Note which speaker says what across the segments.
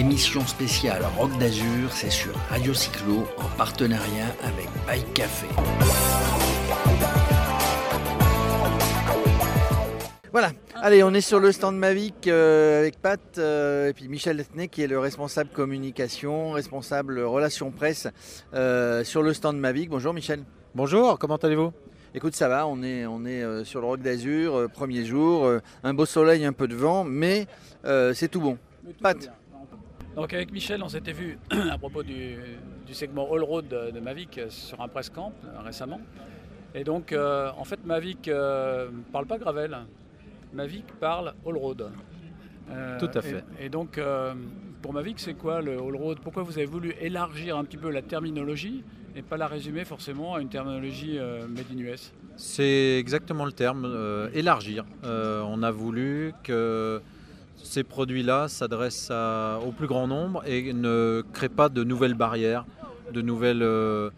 Speaker 1: Émission spéciale Rock d'Azur, c'est sur Radio Cyclo en partenariat avec Bike Café.
Speaker 2: Voilà, allez, on est sur le stand Mavic euh, avec Pat euh, et puis Michel Lettenay qui est le responsable communication, responsable relations presse euh, sur le stand Mavic. Bonjour Michel.
Speaker 3: Bonjour, comment allez-vous?
Speaker 2: Écoute, ça va, on est, on est sur le Rock d'Azur, premier jour, un beau soleil, un peu de vent, mais c'est tout bon. Pat
Speaker 4: donc avec Michel, on s'était vu à propos du, segment All Road de, Mavic sur un press camp récemment. Et donc, en fait, Mavic ne parle pas Gravel. Mavic parle All Road.
Speaker 3: Euh, Tout à fait.
Speaker 4: Et, donc, euh, pour Mavic, c'est quoi le All Road? Pourquoi vous avez voulu élargir un petit peu la terminologie et pas la résumer forcément à une terminologie euh, made in US
Speaker 3: C'est exactement le terme, élargir. on a voulu que ces produits-là s'adressent au plus grand nombre et ne créent pas de nouvelles barrières, de nouvelles, de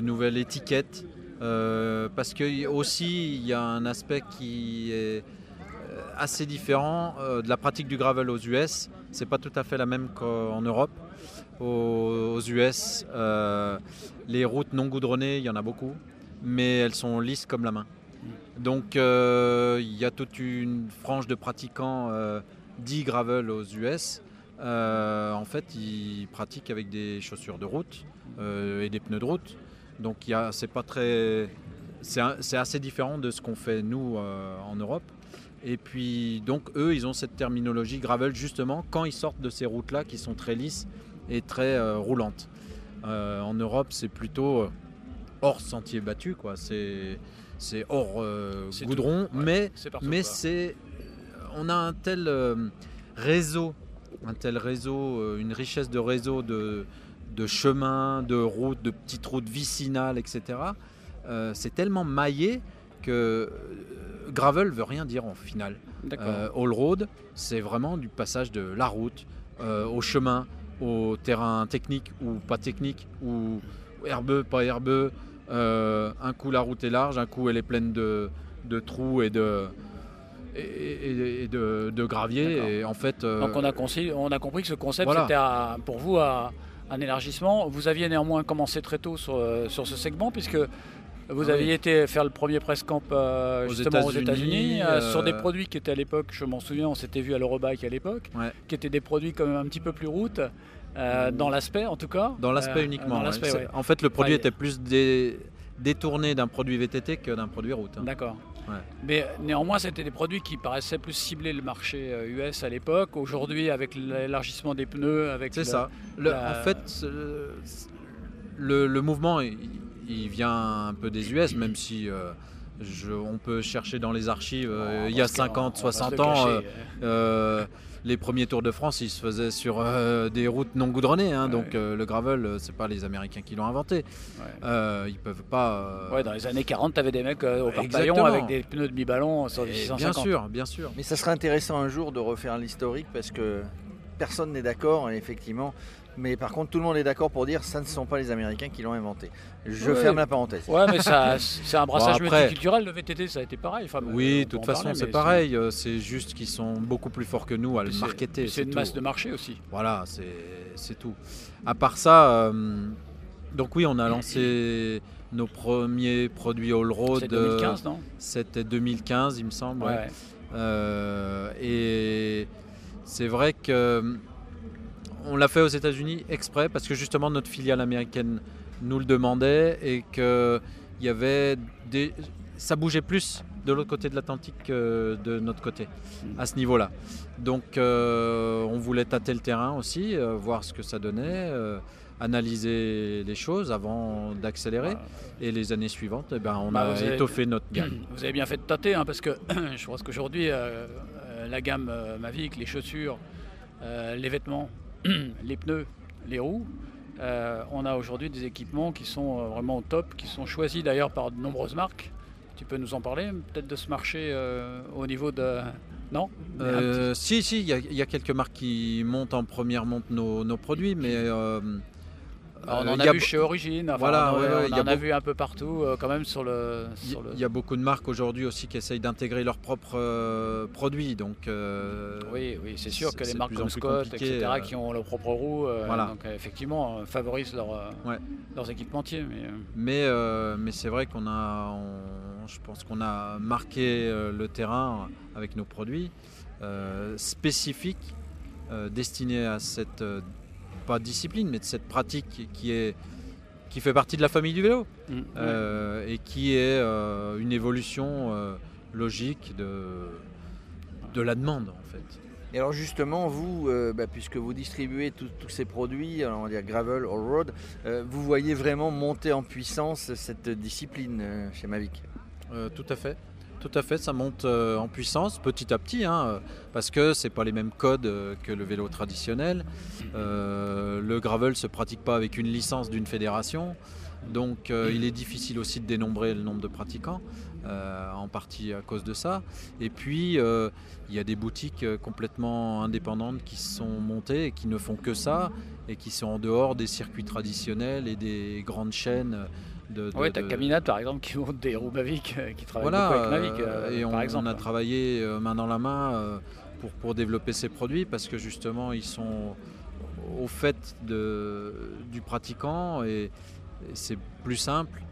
Speaker 3: nouvelles étiquettes. parce que aussi il y a un aspect qui est assez différent euh, de la pratique du gravel aux US. C'est pas tout à fait la même qu'en Europe. Aux, US, euh, les routes non goudronnées, il y en a beaucoup, mais elles sont lisses comme la main. Donc euh, il y a toute une frange de pratiquants dits gravel aux US. en fait, ils pratiquent avec des chaussures de route et des pneus de route. Donc c'est pas très, c'est assez différent de ce qu'on fait nous en Europe. Et puis, donc, eux, ils ont cette terminologie gravel justement quand ils sortent de ces routes-là qui sont très lisses et très euh, roulantes. Euh, en Europe, c'est plutôt euh, hors sentier battu, quoi. C'est, c'est hors goudron, mais, mais c'est, on a un tel réseau, un tel réseau, une richesse de réseau de, de chemins, de routes, de petites routes vicinales, etc. c'est tellement maillé que gravel veut rien dire en final. Euh, all road, c'est vraiment du passage de la route euh, au chemin, au terrain technique ou pas technique, ou herbeux, pas herbeux. Euh, un coup la route est large, un coup elle est pleine de, trous et de, et, de, gravier. Et en fait,
Speaker 4: Donc on a, on a compris que ce concept c'était pour vous un, élargissement. Vous aviez néanmoins commencé très tôt sur, sur ce segment puisque vous ah aviez été faire le premier press camp euh, justement aux États-Unis euh, sur des euh, produits qui étaient à l'époque, je m'en souviens, on s'était vu à l'Eurobike à l'époque, qui étaient des produits quand même un petit peu plus route. dans l'aspect en tout cas
Speaker 3: Dans l'aspect uniquement. En fait, le produit était plus détourné d'un produit VTT que d'un produit route. Hein.
Speaker 4: D'accord. Mais néanmoins, c'était des produits qui paraissaient plus cibler le marché US à l'époque. Aujourd'hui, avec l'élargissement des pneus, avec.
Speaker 3: C'est ça. En fait, le, le mouvement il vient un peu des US, même si euh, on peut chercher dans les archives, euh, il y a 50, 60 ans, euh, les premiers Tours de France, ils se faisaient sur des routes non goudronnées. Hein, donc le gravel, c'est pas les Américains qui l'ont inventé. ils peuvent pas.
Speaker 4: Ouais, dans les années 40, tu avais des mecs au parc avec des pneus de mi-ballon sur 650.
Speaker 3: Bien sûr, bien sûr.
Speaker 2: Mais ça serait intéressant un jour de refaire l'historique parce que personne n'est d'accord, effectivement. Mais par contre, tout le monde est d'accord pour dire que ça ne sont pas les Américains qui l'ont inventé. Je ferme la parenthèse.
Speaker 4: Ouais, mais c'est un brassage multiculturel. Le VTT, ça a été pareil.
Speaker 3: oui, de toute façon, c'est pareil. Euh, c'est juste qu'ils sont beaucoup plus forts que nous à le marketer.
Speaker 4: C'est une masse de marché aussi.
Speaker 3: Voilà, c'est tout. À part ça, euh, donc oui, on a lancé nos premiers produits All Road. C'était
Speaker 4: 2015, non?
Speaker 3: C'était 2015, il me semble. Ouais. Euh, et c'est vrai que on l'a fait aux États-Unis exprès parce que justement notre filiale américaine nous le demandait et que y avait des, ça bougeait plus de l'autre côté de l'Atlantique que de notre côté à ce niveau-là. Donc euh, on voulait tâter le terrain aussi, euh, voir ce que ça donnait, euh, analyser les choses avant d'accélérer. Et les années suivantes, eh ben, on bah, a étoffé notre gamme.
Speaker 4: Vous avez bien fait de tâter hein, parce que je pense qu'aujourd'hui la gamme Mavic, les chaussures, les vêtements, les pneus, les roues. Euh, on a aujourd'hui des équipements qui sont euh, vraiment au top, qui sont choisis d'ailleurs par de nombreuses marques. Tu peux nous en parler peut-être de ce marché euh, au niveau de... Non?
Speaker 3: Si, si, il y, a quelques marques qui montent en première monte nos, produits, mais
Speaker 4: on en a, vu chez Origine, voilà, on, en a, vu un peu partout euh, quand même sur le.
Speaker 3: Il y, a beaucoup de marques aujourd'hui aussi qui essayent d'intégrer leurs propres euh, produits. Donc,
Speaker 4: euh, oui, oui c'est sûr que les marques comme Scott, etc., qui ont leurs propres roues, donc, effectivement, favorisent leur, leurs équipementiers.
Speaker 3: Mais, mais, mais c'est vrai qu'on a, je pense qu'on a marqué le terrain avec nos produits spécifiques destinés à cette pas discipline, mais de cette pratique qui est qui fait partie de la famille du vélo mm. euh, et qui est euh, une évolution euh, logique de, de la demande en fait.
Speaker 2: Et alors justement, vous, bah, puisque vous distribuez tous ces produits, on va dire gravel, all road, vous voyez vraiment monter en puissance cette discipline chez Mavic?
Speaker 3: Tout à fait. Tout à fait, ça monte euh, en puissance petit à petit, hein, parce que c'est pas les mêmes codes euh, que le vélo traditionnel. Euh, le gravel se pratique pas avec une licence d'une fédération, donc il est difficile aussi de dénombrer le nombre de pratiquants, en partie à cause de ça. Et puis il y a des boutiques complètement indépendantes qui sont montées et qui ne font que ça et qui sont en dehors des circuits traditionnels et des grandes chaînes
Speaker 4: oui, tu as Caminat par exemple qui monte des roues Mavic, euh, qui travaille beaucoup avec Mavic.
Speaker 3: Euh, et on, exemple. a travaillé euh, main dans la main pour, pour développer ces produits parce que justement ils sont au fait de, du pratiquant et, c'est plus simple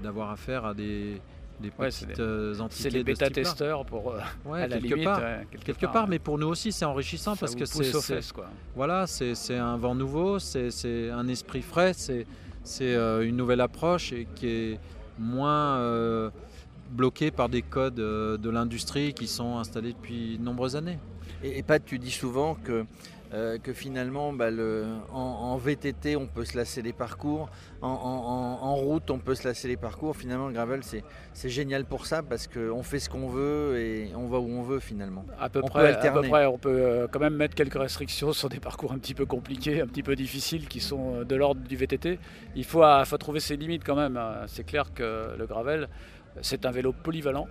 Speaker 3: d'avoir affaire à des, des petites entités.
Speaker 4: C'est les bêta-testeurs pour
Speaker 3: ouais, à la quelque part, quelque, part, mais pour nous aussi c'est enrichissant parce que c'est voilà, c'est un vent nouveau, c'est un esprit frais, c'est c'est euh, une nouvelle approche et qui est moins euh, bloquée par des codes euh, de l'industrie qui sont installés depuis de nombreuses années.
Speaker 2: Et, et Pat, tu dis souvent que euh, que finalement bah, en, VTT on peut se lasser les parcours, en, route on peut se lasser les parcours. Finalement le gravel c'est génial pour ça parce qu'on fait ce qu'on veut et on va où on veut finalement.
Speaker 4: À peu, près, à peu près, on peut euh, quand même mettre quelques restrictions sur des parcours un petit peu compliqués, un petit peu difficiles qui sont euh, de l'ordre du VTT. Il faut, faut trouver ses limites quand même. Hein. C'est clair que le gravel c'est un vélo polyvalent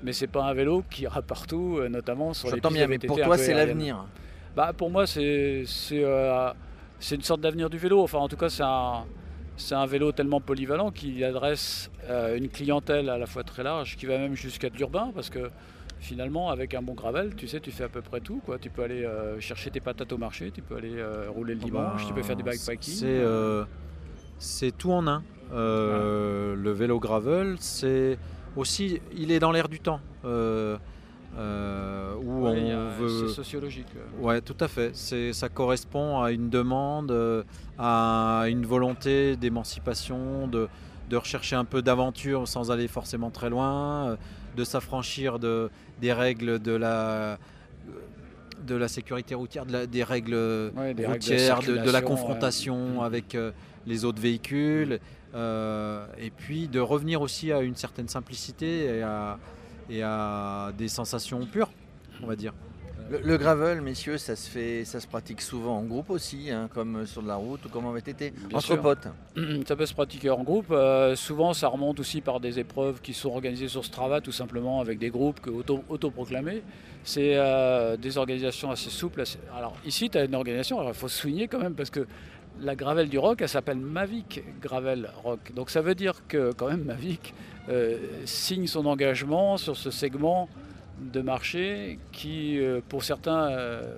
Speaker 4: mais c'est pas un vélo qui ira partout, notamment sur les pistes bien, mais
Speaker 2: pour toi, c'est l'avenir.
Speaker 4: Bah, pour moi, euh, c'est une sorte d'avenir du vélo. Enfin, en tout cas, c'est un, un, vélo tellement polyvalent qu'il adresse euh, une clientèle à la fois très large, qui va même jusqu'à de l'urbain, parce que finalement, avec un bon gravel, tu sais, tu fais à peu près tout. Quoi. Tu peux aller euh, chercher tes patates au marché, tu peux aller rouler le ah dimanche, tu peux faire du bikepacking.
Speaker 3: C'est tout en un. Le vélo gravel, c'est aussi, il est dans l'air du temps.
Speaker 4: Euh, où on veut. C'est sociologique.
Speaker 3: Ouais, tout à fait. C'est, ça correspond à une demande, euh, à une volonté d'émancipation, de, de rechercher un peu d'aventure sans aller forcément très loin, euh, de s'affranchir de, des règles de la de la sécurité routière, des règles routières, de, la confrontation avec les autres véhicules, et puis de revenir aussi à une certaine simplicité et à, et à des sensations pures, on va dire.
Speaker 2: Le, gravel, messieurs, ça se fait, ça se pratique souvent en groupe aussi, hein, comme sur de la route ou comme en VTT, entre potes.
Speaker 4: Ça peut se pratiquer en groupe. Euh, souvent, ça remonte aussi par des épreuves qui sont organisées sur Strava, tout simplement avec des groupes auto, autoproclamés. C'est euh, des organisations assez souples. Alors ici, tu as une organisation. il faut souligner quand même parce que la Gravel du Rock, elle s'appelle Mavic Gravel Rock. Donc ça veut dire que quand même Mavic euh, signe son engagement sur ce segment de marché qui, euh, pour certains, euh,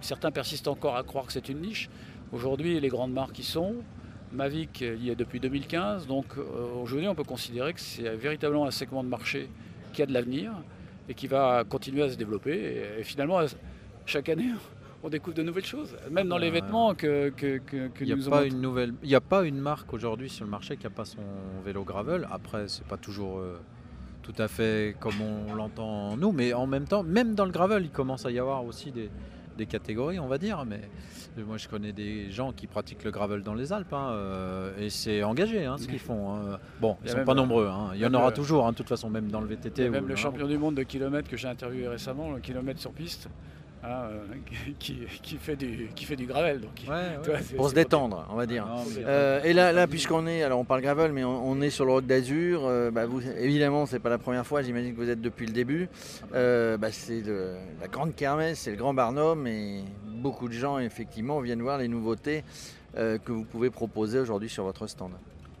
Speaker 4: certains persistent encore à croire que c'est une niche. Aujourd'hui, les grandes marques y sont. Mavic y est depuis 2015, donc aujourd'hui on peut considérer que c'est véritablement un segment de marché qui a de l'avenir et qui va continuer à se développer. et finalement, chaque année, on découvre de nouvelles choses, même dans les vêtements que, que, que,
Speaker 3: nous pas une nouvelle. Il n'y a pas une marque aujourd'hui sur le marché qui n'a pas son vélo gravel. Après, c'est pas toujours euh, tout à fait comme on l'entend nous, mais en même temps, même dans le gravel, il commence à y avoir aussi des, catégories, on va dire. Mais moi, je connais des gens qui pratiquent le gravel dans les Alpes, hein, euh, et c'est engagé hein, ce qu'ils font. Hein. Bon, ils ne sont pas nombreux. Il y en aura toujours, de toute façon, même dans le VTT.
Speaker 4: même le champion du monde de kilomètres que j'ai interviewé récemment, le kilomètre sur piste. Hein, euh, qui, qui, fait du, qui fait du gravel. Donc,
Speaker 2: pour se détendre, on va dire. Euh, et là, là puisqu'on est, alors on parle gravel, mais on, est sur le road d'Azur. Euh, bah, vous, évidemment, c'est pas la première fois. J'imagine que vous êtes depuis le début. Bah, c'est la grande kermesse, c'est le grand Barnum, et beaucoup de gens effectivement viennent voir les nouveautés. que vous pouvez proposer aujourd'hui sur votre stand.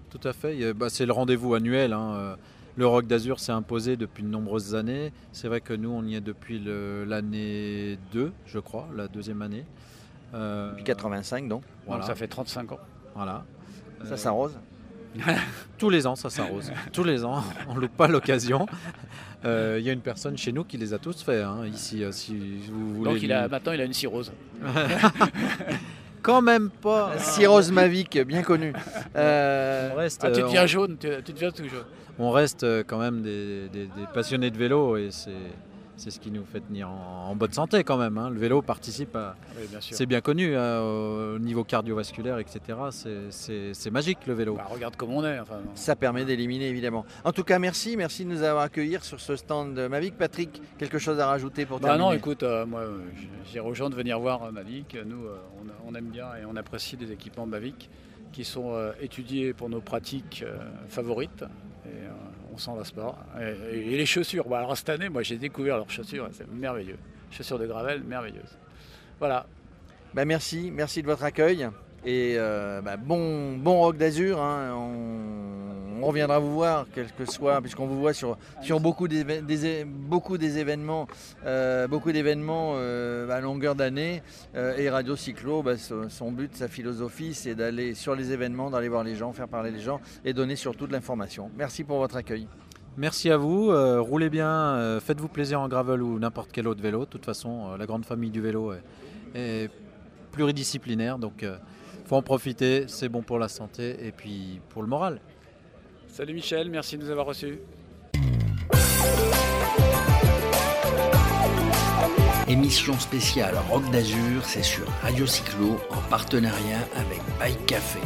Speaker 3: Tout à fait, bah, c'est le rendez-vous annuel. Hein, le Rock d'Azur s'est imposé depuis de nombreuses années. C'est vrai que nous, on y est depuis l'année 2, je crois, la deuxième année.
Speaker 2: depuis 85, donc.
Speaker 4: Voilà. ça fait 35 ans.
Speaker 3: Voilà.
Speaker 2: Ça s'arrose
Speaker 3: Tous les ans, ça s'arrose. Tous les ans, on ne loupe pas l'occasion. Il euh, y a une personne chez nous qui les a tous fait hein, ici, euh, si vous voulez.
Speaker 4: Donc il a, maintenant, il a une cirrhose.
Speaker 3: Quand même pas.
Speaker 2: Cirrhose Mavic, bien connu.
Speaker 4: Euh, reste, ah, tu deviens jaune, tu, deviens tout jaune.
Speaker 3: On reste quand même des passionnés de vélo et c'est c'est ce qui nous fait tenir en, bonne santé quand même. Hein. Le vélo participe à. c'est bien connu hein, au niveau cardiovasculaire, etc. C'est magique le vélo.
Speaker 4: Bah, regarde comme on est.
Speaker 2: Ça permet d'éliminer évidemment. En tout cas, merci, merci de nous avoir accueillis sur ce stand Mavic. Patrick, quelque chose à rajouter pour
Speaker 4: bah
Speaker 2: terminer?
Speaker 4: Non, écoute, euh, moi j'ai rejoint de venir voir euh, Mavic. Nous, euh, on, aime bien et on apprécie des équipements Mavic qui sont étudiés pour nos pratiques favorites. Et, on s'en lasse pas. Et, les chaussures, bah, alors cette année, moi j'ai découvert leurs chaussures, c'est merveilleux. Chaussures de gravel, merveilleuses. Voilà.
Speaker 2: Bah, merci, merci de votre accueil. Et euh, bah, bon, bon rock d'azur. Hein. Reviendra vous voir, quel que soit, puisqu'on vous voit sur, beaucoup, des, euh, beaucoup d'événements euh, à longueur d'année. et Radio Cyclo, bah, son but, sa philosophie, c'est d'aller sur les événements, d'aller voir les gens, faire parler les gens et donner surtout de l'information. Merci pour votre accueil.
Speaker 3: Merci à vous, roulez bien, faites-vous plaisir en gravel ou n'importe quel autre vélo. De toute façon, la grande famille du vélo est, pluridisciplinaire, donc faut en profiter, c'est bon pour la santé et puis pour le moral.
Speaker 4: Salut Michel, merci de nous avoir reçus.
Speaker 1: Émission spéciale Rock d'Azur, c'est sur Radio Cyclo en partenariat avec Bike Café.